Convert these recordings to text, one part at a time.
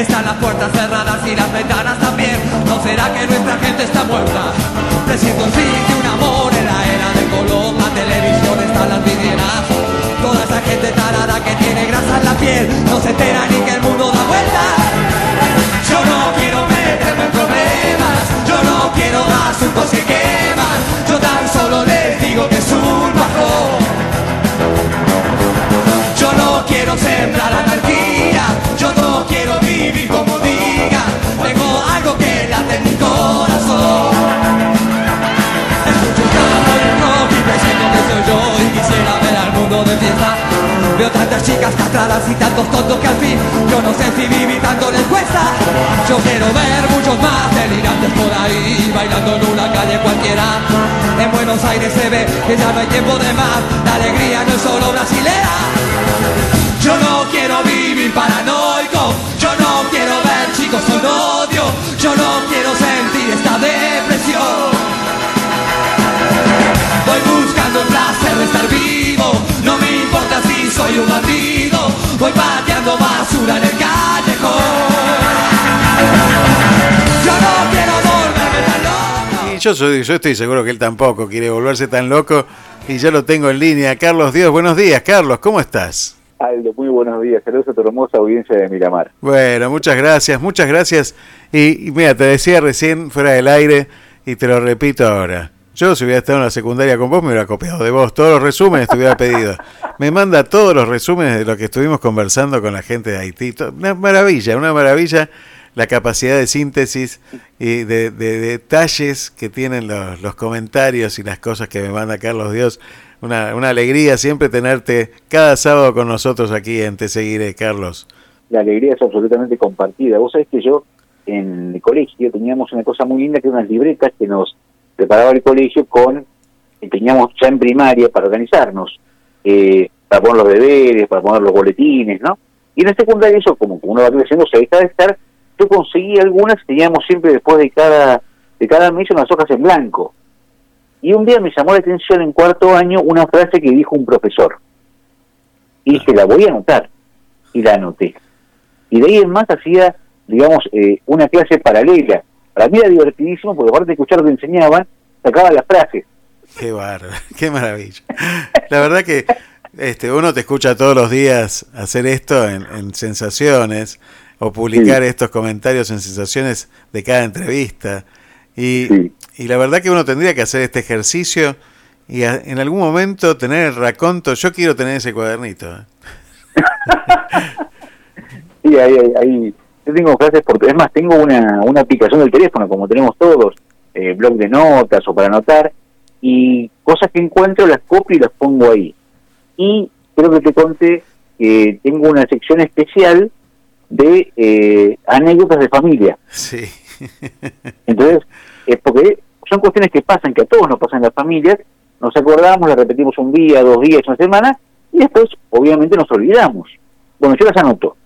Están las puertas cerradas y las ventanas también. ¿No será que nuestra gente está muerta? Presiento sí que un amor en la era de color. La televisión está las vidrieras. Toda esa gente tarada que tiene grasa en la piel no se entera ni que el mundo da vuelta. Yo no quiero meterme en problemas. Yo no quiero asuntos que queman. Yo tan solo les digo que es un bajón. Yo no quiero sembrar anarquía, yo no chicas castradas y tantos tontos que al fin yo no sé si vivir tanto les cuesta. Yo quiero ver muchos más delirantes por ahí bailando en una calle cualquiera. En Buenos Aires se ve que ya no hay tiempo de más, la alegría no es solo brasilera. Yo no quiero vivir paranoico, yo no quiero ver chicos con odio, yo no quiero sentir esta depresión. Voy buscando el placer de estar vivo, no me soy un bandido, voy pateando basura en el callejón. Yo no quiero volverme tan loco. Y yo, soy, yo estoy seguro que él tampoco quiere volverse tan loco y ya lo tengo en línea. Carlos Dios, buenos días. Carlos, ¿cómo estás? Aldo, muy buenos días. Saludos a tu hermosa audiencia de Miramar. Bueno, muchas gracias, muchas gracias. Y, y mira, te decía recién fuera del aire y te lo repito ahora. Yo si hubiera estado en la secundaria con vos me hubiera copiado de vos. Todos los resúmenes te hubiera pedido. Me manda todos los resúmenes de lo que estuvimos conversando con la gente de Haití. Una maravilla, una maravilla la capacidad de síntesis y de, de detalles que tienen los, los comentarios y las cosas que me manda Carlos Dios. Una, una alegría siempre tenerte cada sábado con nosotros aquí en Te Seguiré, Carlos. La alegría es absolutamente compartida. Vos sabés que yo en el colegio teníamos una cosa muy linda que eran unas libretas que nos preparaba el colegio con, teníamos ya en primaria para organizarnos, eh, para poner los deberes, para poner los boletines, ¿no? Y en el secundario eso, como uno va creciendo, se deja de estar, yo conseguí algunas, teníamos siempre después de cada, de cada mes unas hojas en blanco. Y un día me llamó la atención en cuarto año una frase que dijo un profesor. Y dije, la voy a anotar. Y la anoté. Y de ahí en más hacía, digamos, eh, una clase paralela. Para mí era divertidísimo porque aparte de escuchar lo que enseñaban, sacaba las frases. Qué bárbaro, qué maravilla. La verdad que este, uno te escucha todos los días hacer esto en, en sensaciones o publicar Sí. estos comentarios en sensaciones de cada entrevista. Y, Sí. y la verdad que uno tendría que hacer este ejercicio y a- en algún momento tener el raconto. Yo quiero tener ese cuadernito. ¿eh? Sí, ahí, ahí, ahí. Yo tengo frases por... Es más, tengo una, una aplicación del teléfono, como tenemos todos, eh, blog de notas o para anotar, y cosas que encuentro las copio y las pongo ahí. Y creo que te conté que tengo una sección especial de eh, anécdotas de familia. Sí. Entonces, es porque son cuestiones que pasan, que a todos nos pasan en las familias, nos acordamos, las repetimos un día, dos días, una semana, y después, obviamente, nos olvidamos. Bueno, yo las anoto.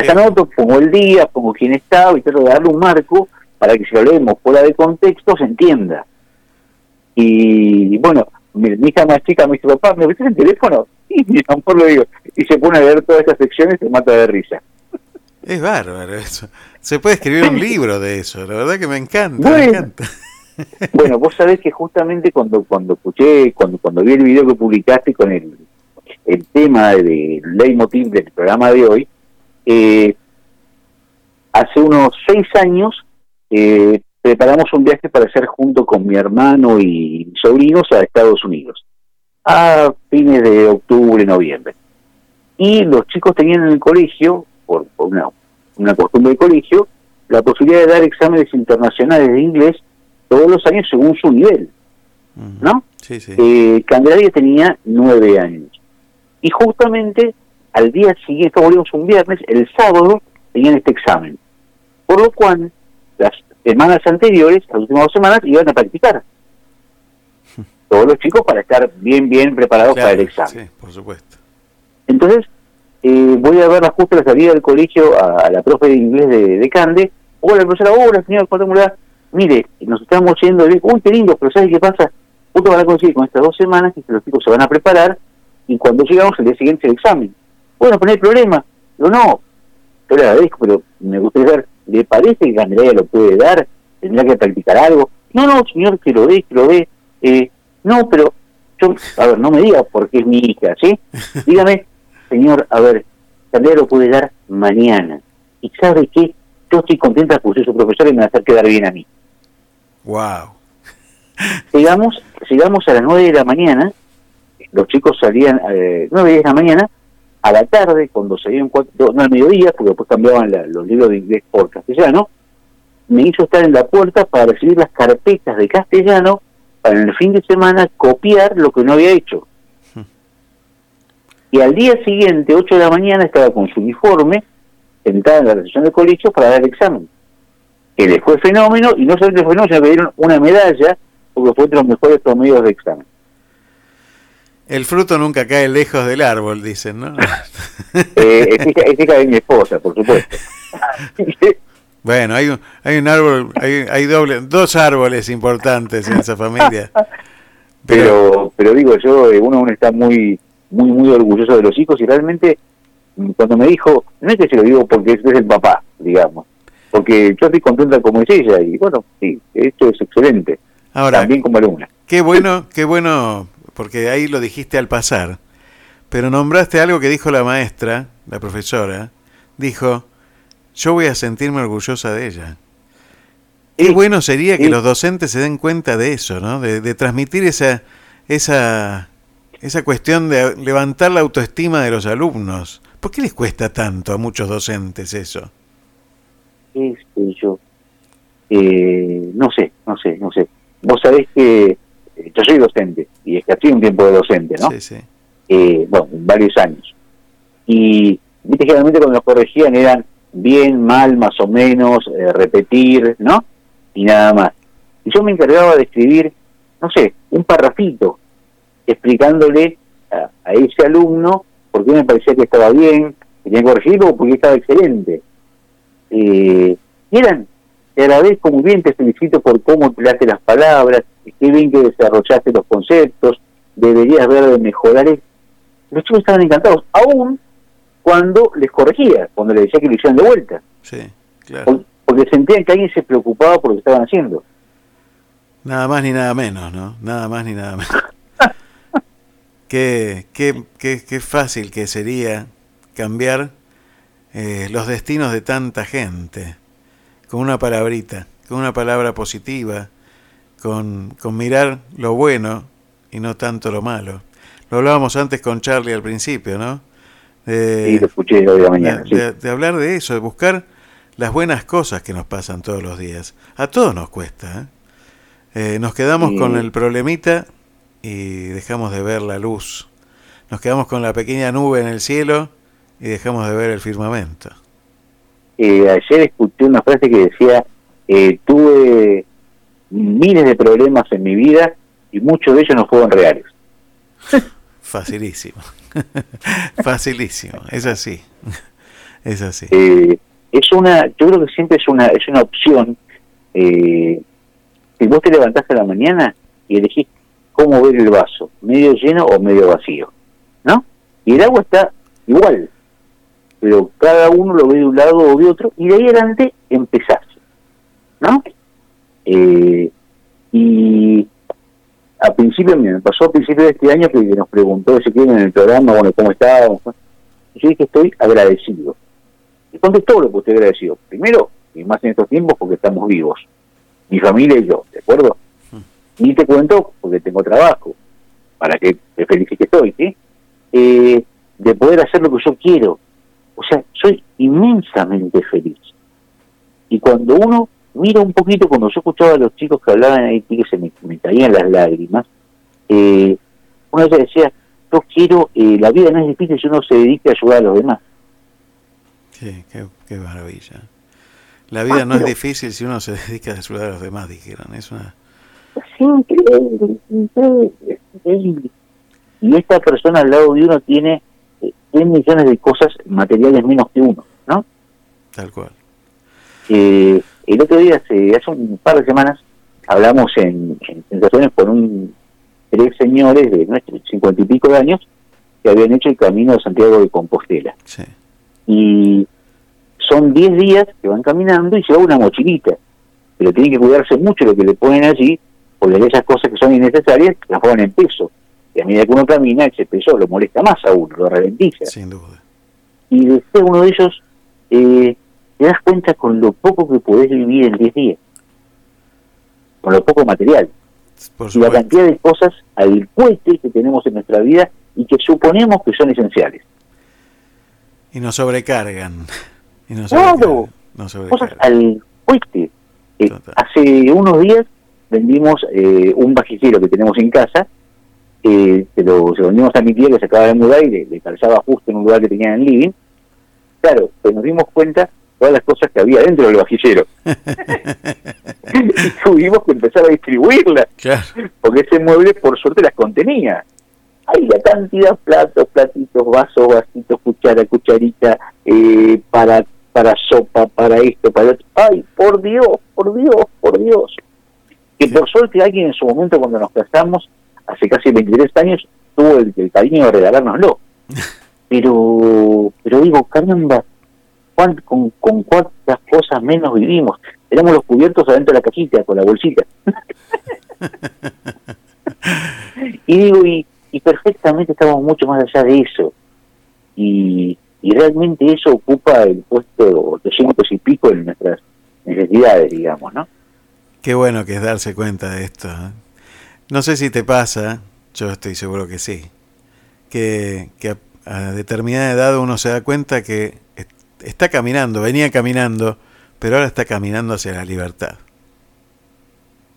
Las anoto, pongo el día, pongo quién estaba y trato de darle un marco para que si lo leemos fuera de contexto se entienda. Y bueno, mi, mi hija más chica me dice, papá, ¿me prestas el teléfono? Y mi amor lo digo. Y se pone a ver todas estas secciones y se mata de risa. Es bárbaro eso. Se puede escribir un libro de eso. La verdad que me encanta. Me Bueno. encanta. Bueno, vos sabés que justamente cuando cuando escuché, cuando cuando vi el video que publicaste con el, el tema del leitmotiv del programa de hoy, eh, hace unos seis años eh, preparamos un viaje para hacer junto con mi hermano y mis sobrinos a Estados Unidos, a fines de octubre, noviembre. Y los chicos tenían en el colegio, por, por una, una costumbre del colegio, la posibilidad de dar exámenes internacionales de inglés todos los años según su nivel. ¿no? Sí, sí. Eh, Candelaria tenía nueve años. Y justamente al día siguiente, volvimos un viernes, el sábado tenían este examen. Por lo cual, las semanas anteriores, las últimas dos semanas, iban a practicar. Todos los chicos para estar bien, bien preparados para el examen. sí, por supuesto. Entonces, eh, voy a verla justo a la salida del colegio a, a la profe de inglés de, de Cande. Hola, profesora, hola, señor, ¿cuánto me da? Mire, nos estamos yendo, de- uy, qué lindo, pero ¿sabes qué pasa? Justo van a conseguir con estas dos semanas que los chicos se van a preparar y cuando llegamos el día siguiente el examen. Bueno, pues no hay problema. Pero no, yo le agradezco, pero me gustaría saber, ¿le parece que Candelaria lo puede dar? ¿Tendrá que practicar algo? No, no, señor, que lo dé, que lo dé. Eh, no, pero yo, a ver, no me diga porque es mi hija, ¿sí? Dígame, señor, a ver, Candelaria lo puede dar mañana. ¿Y sabe qué? Yo estoy contenta porque soy su profesor y me va a hacer quedar bien a mí. Wow. Llegamos, llegamos a las 9 de la mañana, los chicos salían eh, 9 de la mañana, a la tarde, cuando salían cuatro, no al mediodía, porque después cambiaban la, los libros de inglés por castellano, me hizo estar en la puerta para recibir las carpetas de castellano para en el fin de semana copiar lo que no había hecho. Y al día siguiente, 8 de la mañana, estaba con su uniforme, sentada en la recepción del colegio para dar el examen. Que le fue fenómeno, y no le fue fenómeno, sino que dieron una medalla, porque fue de los mejores promedios de examen. El fruto nunca cae lejos del árbol, dicen, ¿no? eh, es hija de mi esposa, por supuesto. bueno, hay un, hay un árbol, hay, hay doble, dos árboles importantes en esa familia. Pero, pero digo, yo, eh, uno, uno está muy, muy, muy orgulloso de los hijos y realmente mm, cuando me dijo, no es que se lo digo porque es el papá, digamos, porque yo estoy contenta como es ella y bueno, sí, esto es excelente. Ahora, también como alumna. Qué bueno, qué bueno porque ahí lo dijiste al pasar, pero nombraste algo que dijo la maestra, la profesora, dijo, yo voy a sentirme orgullosa de ella. Qué bueno sería que los docentes se den cuenta de eso, ¿no? De, transmitir esa, esa, esa cuestión de levantar la autoestima de los alumnos. ¿Por qué les cuesta tanto a muchos docentes eso? Yo, eh, no sé, no sé, no sé. Vos sabés que yo soy docente y ejercí un tiempo de docente, ¿no? Sí, sí. Eh, bueno, varios años. Y viste generalmente cuando nos corregían eran bien, mal, más o menos, eh, repetir, ¿no? Y nada más. Y yo me encargaba de escribir, no sé, un parrafito explicándole a, ese alumno por qué me parecía que estaba bien, que tenía que corregirlo o porque estaba excelente. y eran, te agradezco muy bien, te felicito por cómo empleaste las palabras, qué bien que desarrollaste los conceptos, deberías ver de mejorar. Los chicos estaban encantados, aún cuando les corregía, cuando les decía que lo hicieran de vuelta. Sí, claro. Porque sentían que alguien se preocupaba por lo que estaban haciendo. Nada más ni nada menos, ¿no? Nada más ni nada menos. qué, qué, qué, qué, fácil que sería cambiar eh, los destinos de tanta gente con una palabrita, con una palabra positiva, con, con mirar lo bueno y no tanto lo malo. Lo hablábamos antes con Charlie al principio, ¿no? De, sí, lo escuché hoy de mañana. De, hablar de eso, de buscar las buenas cosas que nos pasan todos los días. A todos nos cuesta. ¿eh? Eh, nos quedamos con el problemita y dejamos de ver la luz. Nos quedamos con la pequeña nube en el cielo y dejamos de ver el firmamento. Eh, ayer escuché una frase que decía, tuve miles de problemas en mi vida y muchos de ellos no fueron reales. Facilísimo. Facilísimo. Es así. Es así. Eh, es una, yo creo que siempre es una, es una opción. Eh, si vos te levantás a la mañana y elegís cómo ver el vaso, medio lleno o medio vacío, ¿no? Y el agua está igual, pero cada uno lo ve de un lado o de otro, y de ahí adelante empezás, ¿no? Eh, y a principio, me pasó a principio de este año que, nos preguntó si quieren en el programa, bueno, ¿cómo estábamos? Yo dije, estoy agradecido. Y contestó lo que estoy agradecido. Primero, y más en estos tiempos, porque estamos vivos. Mi familia y yo, ¿de acuerdo? Mm. Y te cuento, porque tengo trabajo, para que te feliz que estoy, ¿sí? Eh, de poder hacer lo que yo quiero. O sea, soy inmensamente feliz. Y cuando uno mira un poquito, cuando yo escuchaba a los chicos que hablaban ahí, que se me, caían las lágrimas, eh, una vez decía, yo quiero, eh, la vida no es difícil si uno se dedica a ayudar a los demás. Sí, qué, maravilla. La vida no es difícil si uno se dedica a ayudar a los demás, dijeron. Es una... increíble, increíble, Y esta persona al lado de uno tiene eh, 10 millones de cosas materiales menos que uno, ¿no? Tal cual. Eh, el otro día, hace, hace un par de semanas, hablamos en, en con un tres señores de nuestros cincuenta y pico de años que habían hecho el camino de Santiago de Compostela. Y son 10 días que van caminando y se va una mochilita, pero tienen que cuidarse mucho lo que le ponen allí, porque esas cosas que son innecesarias las ponen en peso. Y a medida que uno camina, ese peso lo molesta más a uno, lo ralentiza. Sin duda. Y después uno de ellos, eh, te das cuenta con lo poco que podés vivir en 10 días, con lo poco material y la cantidad de cosas al cohete que tenemos en nuestra vida y que suponemos que son esenciales. Y nos sobrecargan. Y nos Claro. sobrecargan. Cosas al cohete. Eh, hace unos días vendimos eh, un vajillero que tenemos en casa, eh, se, lo, se lo vendimos a mi tía que se acaba de mudar y le, le calzaba justo en un lugar que tenía en living. Claro, pues nos dimos cuenta todas las cosas que había dentro del vajillero. y tuvimos que empezar a distribuirlas. Claro. porque ese mueble por suerte las contenía. Hay la cantidad, platos, platitos, vasos, vasitos, cuchara, cucharita, eh, para para sopa, para esto, para otro. Ay, por Dios, por Dios, por Dios. Que por suerte alguien en su momento cuando nos casamos, hace casi 23 años, tuvo el, el cariño de regalárnoslo. Pero, pero digo, caramba, ¿cuán- con, con cuántas cosas menos vivimos. Tenemos los cubiertos adentro de la cajita, con la bolsita. y digo, y, y perfectamente estamos mucho más allá de eso. Y, y realmente eso ocupa el puesto 800 y pico en nuestras necesidades, digamos, ¿no? Qué bueno que es darse cuenta de esto. ¿eh? No sé si te pasa, yo estoy seguro que sí, que, a, determinada edad uno se da cuenta que est- está caminando, venía caminando, pero ahora está caminando hacia la libertad.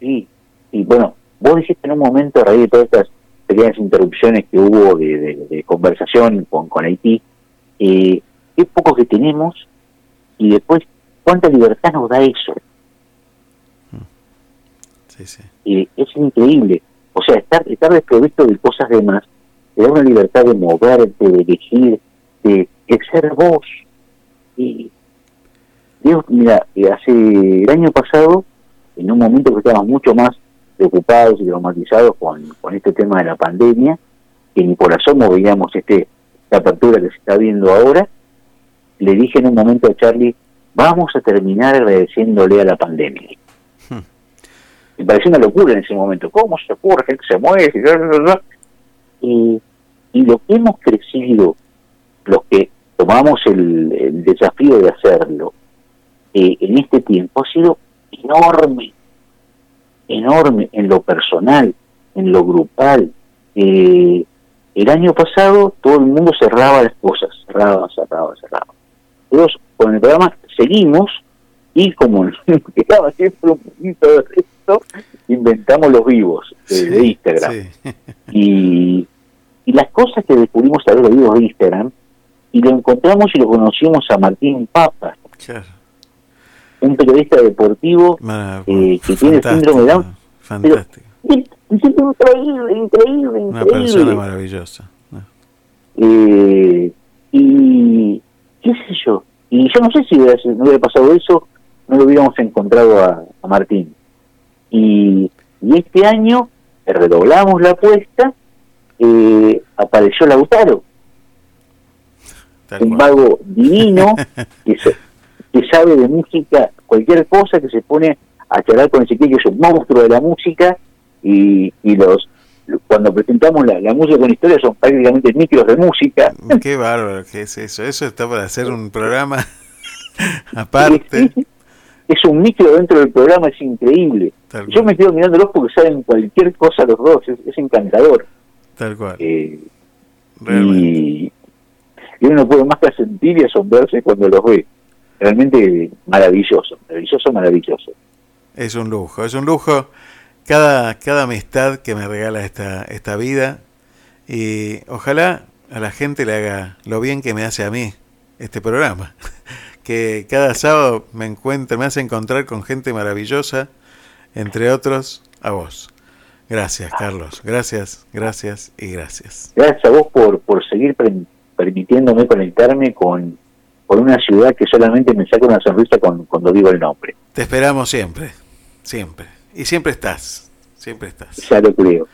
Sí, y bueno, vos dijiste en un momento, a raíz de todas estas pequeñas interrupciones que hubo de, de- de conversación con, con Haití, eh, qué poco que tenemos y después cuánta libertad nos da eso. Sí, sí. Eh, es increíble. O sea, estar, estar desprovisto de cosas de más, te da una libertad de moverte, de elegir, de, ser vos. Y Dios, mira, eh, hace el año pasado, en un momento que estábamos mucho más preocupados y traumatizados con, con este tema de la pandemia, que ni por asomo veíamos este, esta apertura que se está viendo ahora, le dije en un momento a Charlie, vamos a terminar agradeciéndole a la pandemia. Me pareció una locura en ese momento. ¿Cómo se ocurre que se muere? Y, lo que hemos crecido, los que tomamos el, el desafío de hacerlo eh, en este tiempo, ha sido enorme, enorme en lo personal, en lo grupal. Eh, el año pasado todo el mundo cerraba las cosas, cerraba, cerraba, cerraba. Nosotros con el programa seguimos y como nos quedaba siempre un poquito de esto, inventamos los vivos de, de Instagram. Sí. Y, y las cosas que descubrimos a los vivos de Instagram, y lo encontramos y lo conocimos a Martín Papa, Claro. un periodista deportivo Eh, que tiene síndrome de Down, Fantástico. increíble, increíble, Una persona maravillosa. ¿no? Eh, y qué sé yo, y yo no sé si hubiera, si no hubiera pasado eso, no lo hubiéramos encontrado a, a Martín. Y, y este año redoblamos la apuesta, eh, apareció Lautaro, Tal un cual. vago divino que, se- que sabe de música, cualquier cosa que se pone a charlar con Ezequiel, que es un monstruo de la música, y, y los cuando presentamos la, la música con historia son prácticamente micros de música. Qué bárbaro que es eso. Eso está para hacer un programa aparte. Es un micro dentro del programa, es increíble. Tal Yo cual. me quedo mirándolos porque saben cualquier cosa los dos, es, es encantador. Tal cual. Eh, y, y uno no puede más que sentir y asombrarse cuando los ve. Realmente maravilloso, maravilloso, maravilloso. Es un lujo, es un lujo cada, cada amistad que me regala esta, esta vida y ojalá a la gente le haga lo bien que me hace a mí este programa. Que cada sábado me encuentre, me hace encontrar con gente maravillosa, entre otros a vos. Gracias, Carlos. Gracias, gracias y gracias. Gracias a vos por, por seguir per- permitiéndome conectarme con, con una ciudad que solamente me saca una sonrisa con- cuando digo el nombre. Te esperamos siempre, siempre. Y siempre estás, siempre estás. Ya lo creo.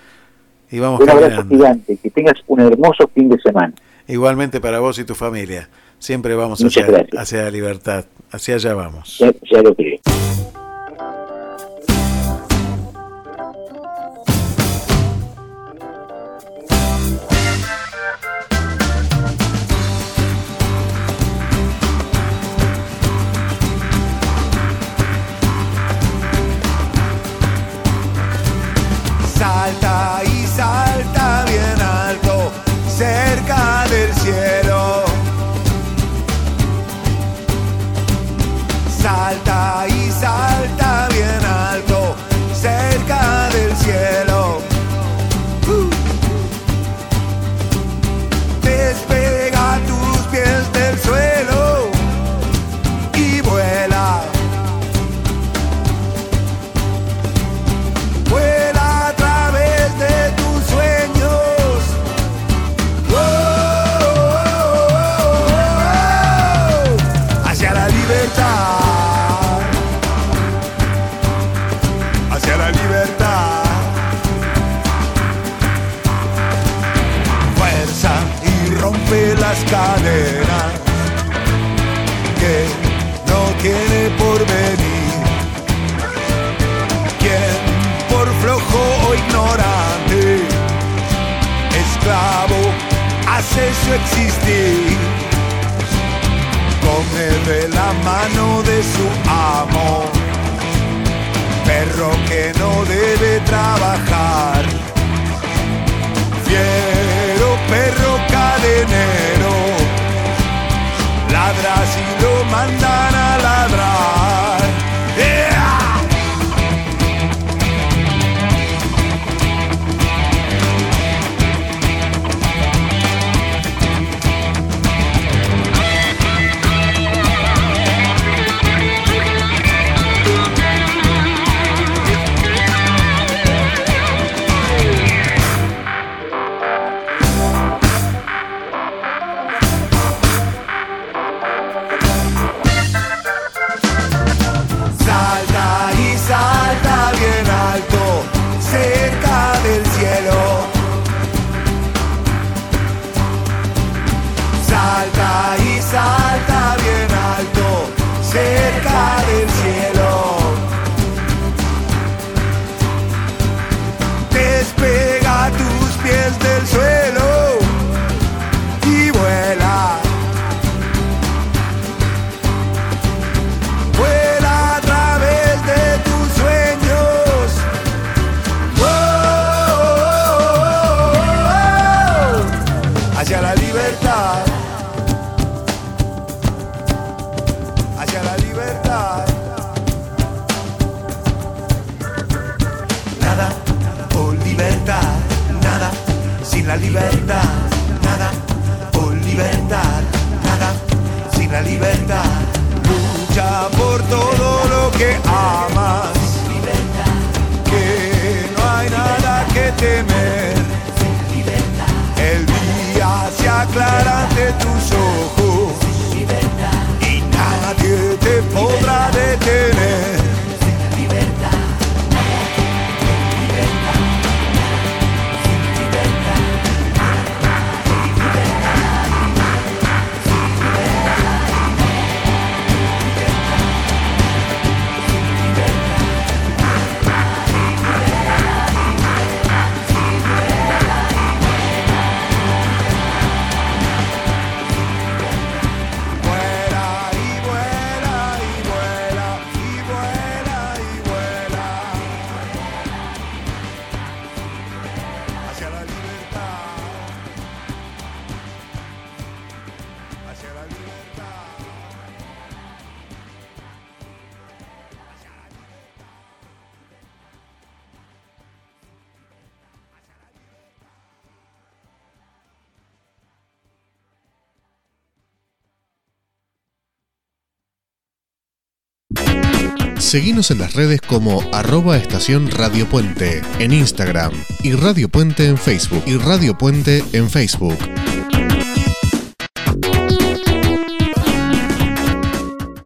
Y vamos Un abrazo gigante, que tengas un hermoso fin de semana. Igualmente para vos y tu familia. Siempre vamos hacia, hacia, la libertad. Hacia allá vamos. Ya, ya lo creo. hace su existir. Come de la mano de su amo, perro que no debe trabajar. Seguimos en las redes como arroba estación Radio Puente en Instagram y Radio Puente en Facebook y Radio Puente en Facebook.